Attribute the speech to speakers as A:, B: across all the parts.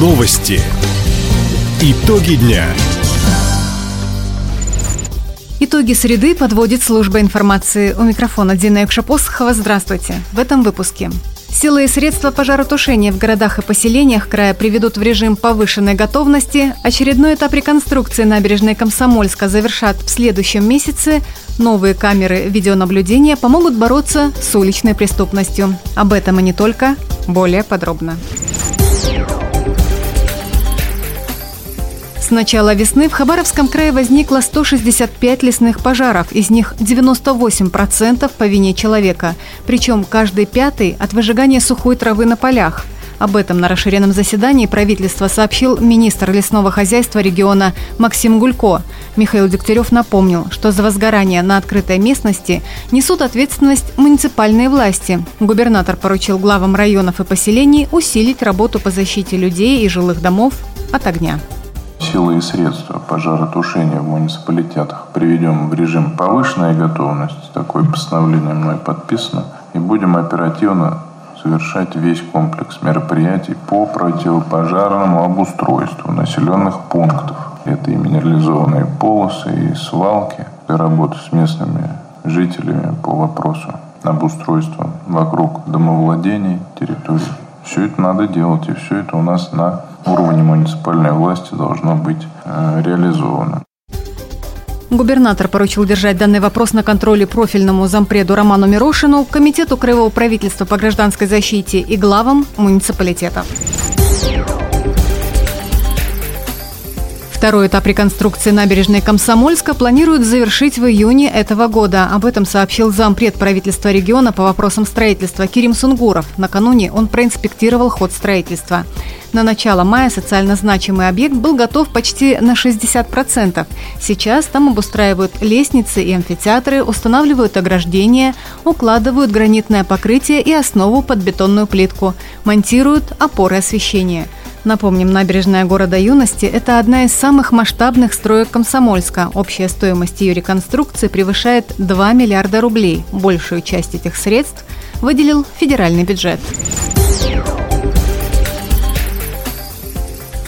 A: Новости. Итоги дня.
B: Итоги среды подводит служба информации. У микрофона Дина Якшапосхова. Здравствуйте. В этом выпуске. Силы и средства пожаротушения в городах и поселениях края приведут в режим повышенной готовности. Очередной этап реконструкции набережной Комсомольска завершат в следующем месяце. Новые камеры видеонаблюдения помогут бороться с уличной преступностью. Об этом и не только. Более подробно. С начала весны в Хабаровском крае возникло 165 лесных пожаров, из них 98% по вине человека, причем каждый пятый от выжигания сухой травы на полях. Об этом на расширенном заседании правительства сообщил министр лесного хозяйства региона Максим Гулько. Михаил Дегтярев напомнил, что за возгорание на открытой местности несут ответственность муниципальные власти. Губернатор поручил главам районов и поселений усилить работу по защите людей и жилых домов от огня
C: силы и средства пожаротушения в муниципалитетах приведем в режим повышенной готовности. Такое постановление мной подписано. И будем оперативно совершать весь комплекс мероприятий по противопожарному обустройству населенных пунктов. Это и минерализованные полосы, и свалки, и работа с местными жителями по вопросу обустройства вокруг домовладений, территорий. Все это надо делать, и все это у нас на уровне муниципальной власти должно быть э, реализовано.
B: Губернатор поручил держать данный вопрос на контроле профильному зампреду Роману Мирошину, Комитету Краевого правительства по гражданской защите и главам муниципалитетов. Второй этап реконструкции набережной Комсомольска планируют завершить в июне этого года. Об этом сообщил зампред правительства региона по вопросам строительства Кирим Сунгуров. Накануне он проинспектировал ход строительства. На начало мая социально значимый объект был готов почти на 60%. Сейчас там обустраивают лестницы и амфитеатры, устанавливают ограждения, укладывают гранитное покрытие и основу под бетонную плитку, монтируют опоры освещения – Напомним, набережная города Юности – это одна из самых масштабных строек Комсомольска. Общая стоимость ее реконструкции превышает 2 миллиарда рублей. Большую часть этих средств выделил федеральный бюджет.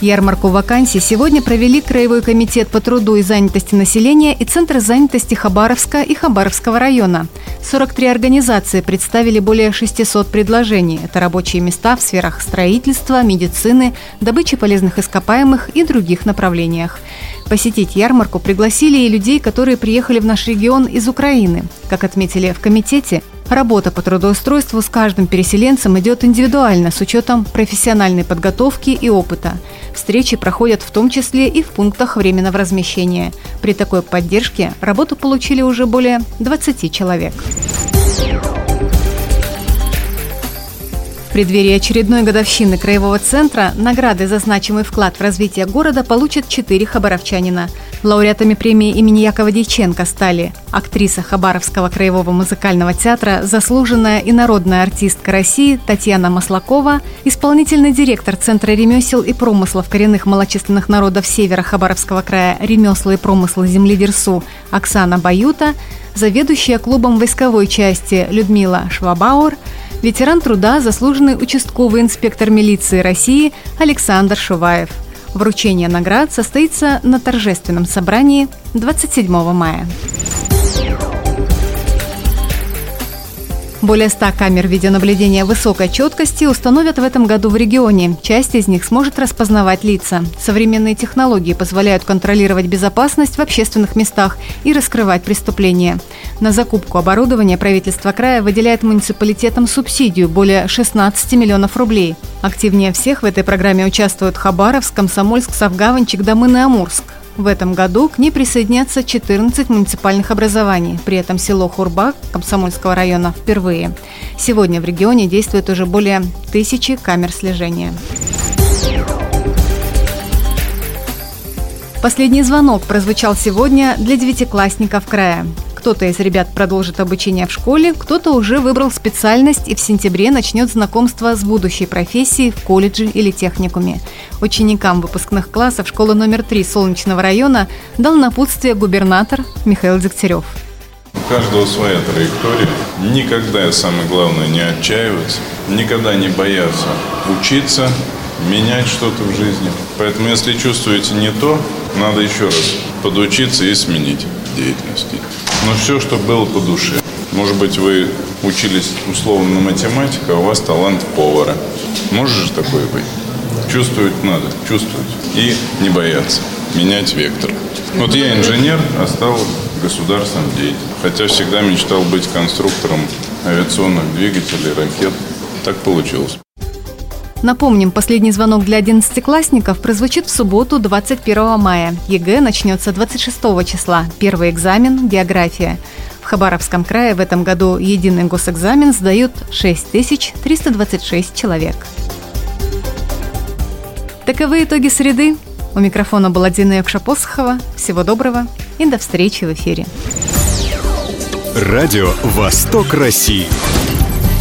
B: Ярмарку вакансий сегодня провели Краевой комитет по труду и занятости населения и Центр занятости Хабаровска и Хабаровского района. 43 организации представили более 600 предложений. Это рабочие места в сферах строительства, медицины, добычи полезных ископаемых и других направлениях. Посетить ярмарку пригласили и людей, которые приехали в наш регион из Украины. Как отметили в комитете, Работа по трудоустройству с каждым переселенцем идет индивидуально с учетом профессиональной подготовки и опыта. Встречи проходят в том числе и в пунктах временного размещения. При такой поддержке работу получили уже более 20 человек. В преддверии очередной годовщины Краевого центра награды за значимый вклад в развитие города получат четыре хабаровчанина. Лауреатами премии имени Якова Дьяченко стали актриса Хабаровского краевого музыкального театра, заслуженная и народная артистка России Татьяна Маслакова, исполнительный директор Центра ремесел и промыслов коренных малочисленных народов Севера Хабаровского края «Ремесла и промысла земли Дерсу» Оксана Баюта, заведующая клубом войсковой части Людмила Швабаур – ветеран труда, заслуженный участковый инспектор милиции России Александр Шуваев. Вручение наград состоится на торжественном собрании 27 мая. Более 100 камер видеонаблюдения высокой четкости установят в этом году в регионе. Часть из них сможет распознавать лица. Современные технологии позволяют контролировать безопасность в общественных местах и раскрывать преступления. На закупку оборудования правительство края выделяет муниципалитетам субсидию более 16 миллионов рублей. Активнее всех в этой программе участвуют Хабаровск, Комсомольск, Савгаванчик, Дамын и Амурск. В этом году к ней присоединятся 14 муниципальных образований. При этом село Хурбак Комсомольского района впервые. Сегодня в регионе действует уже более тысячи камер слежения. Последний звонок прозвучал сегодня для девятиклассников края. Кто-то из ребят продолжит обучение в школе, кто-то уже выбрал специальность и в сентябре начнет знакомство с будущей профессией в колледже или техникуме. Ученикам выпускных классов школы номер 3 Солнечного района дал напутствие губернатор Михаил Дегтярев.
C: У каждого своя траектория. Никогда, самое главное, не отчаиваться, никогда не бояться учиться, менять что-то в жизни. Поэтому, если чувствуете не то, надо еще раз подучиться и сменить деятельность. Но все, что было по душе. Может быть, вы учились условно на математика, а у вас талант повара. Может же такое быть? Чувствовать надо, чувствовать. И не бояться, менять вектор. Вот я инженер, а стал государственным деятелем. Хотя всегда мечтал быть конструктором авиационных двигателей, ракет. Так получилось.
B: Напомним, последний звонок для одиннадцатиклассников прозвучит в субботу 21 мая. ЕГЭ начнется 26 числа. Первый экзамен – география. В Хабаровском крае в этом году единый госэкзамен сдают 6326 человек. Таковы итоги среды. У микрофона была Дина Якшапосхова. Всего доброго и до встречи в эфире.
A: Радио «Восток России».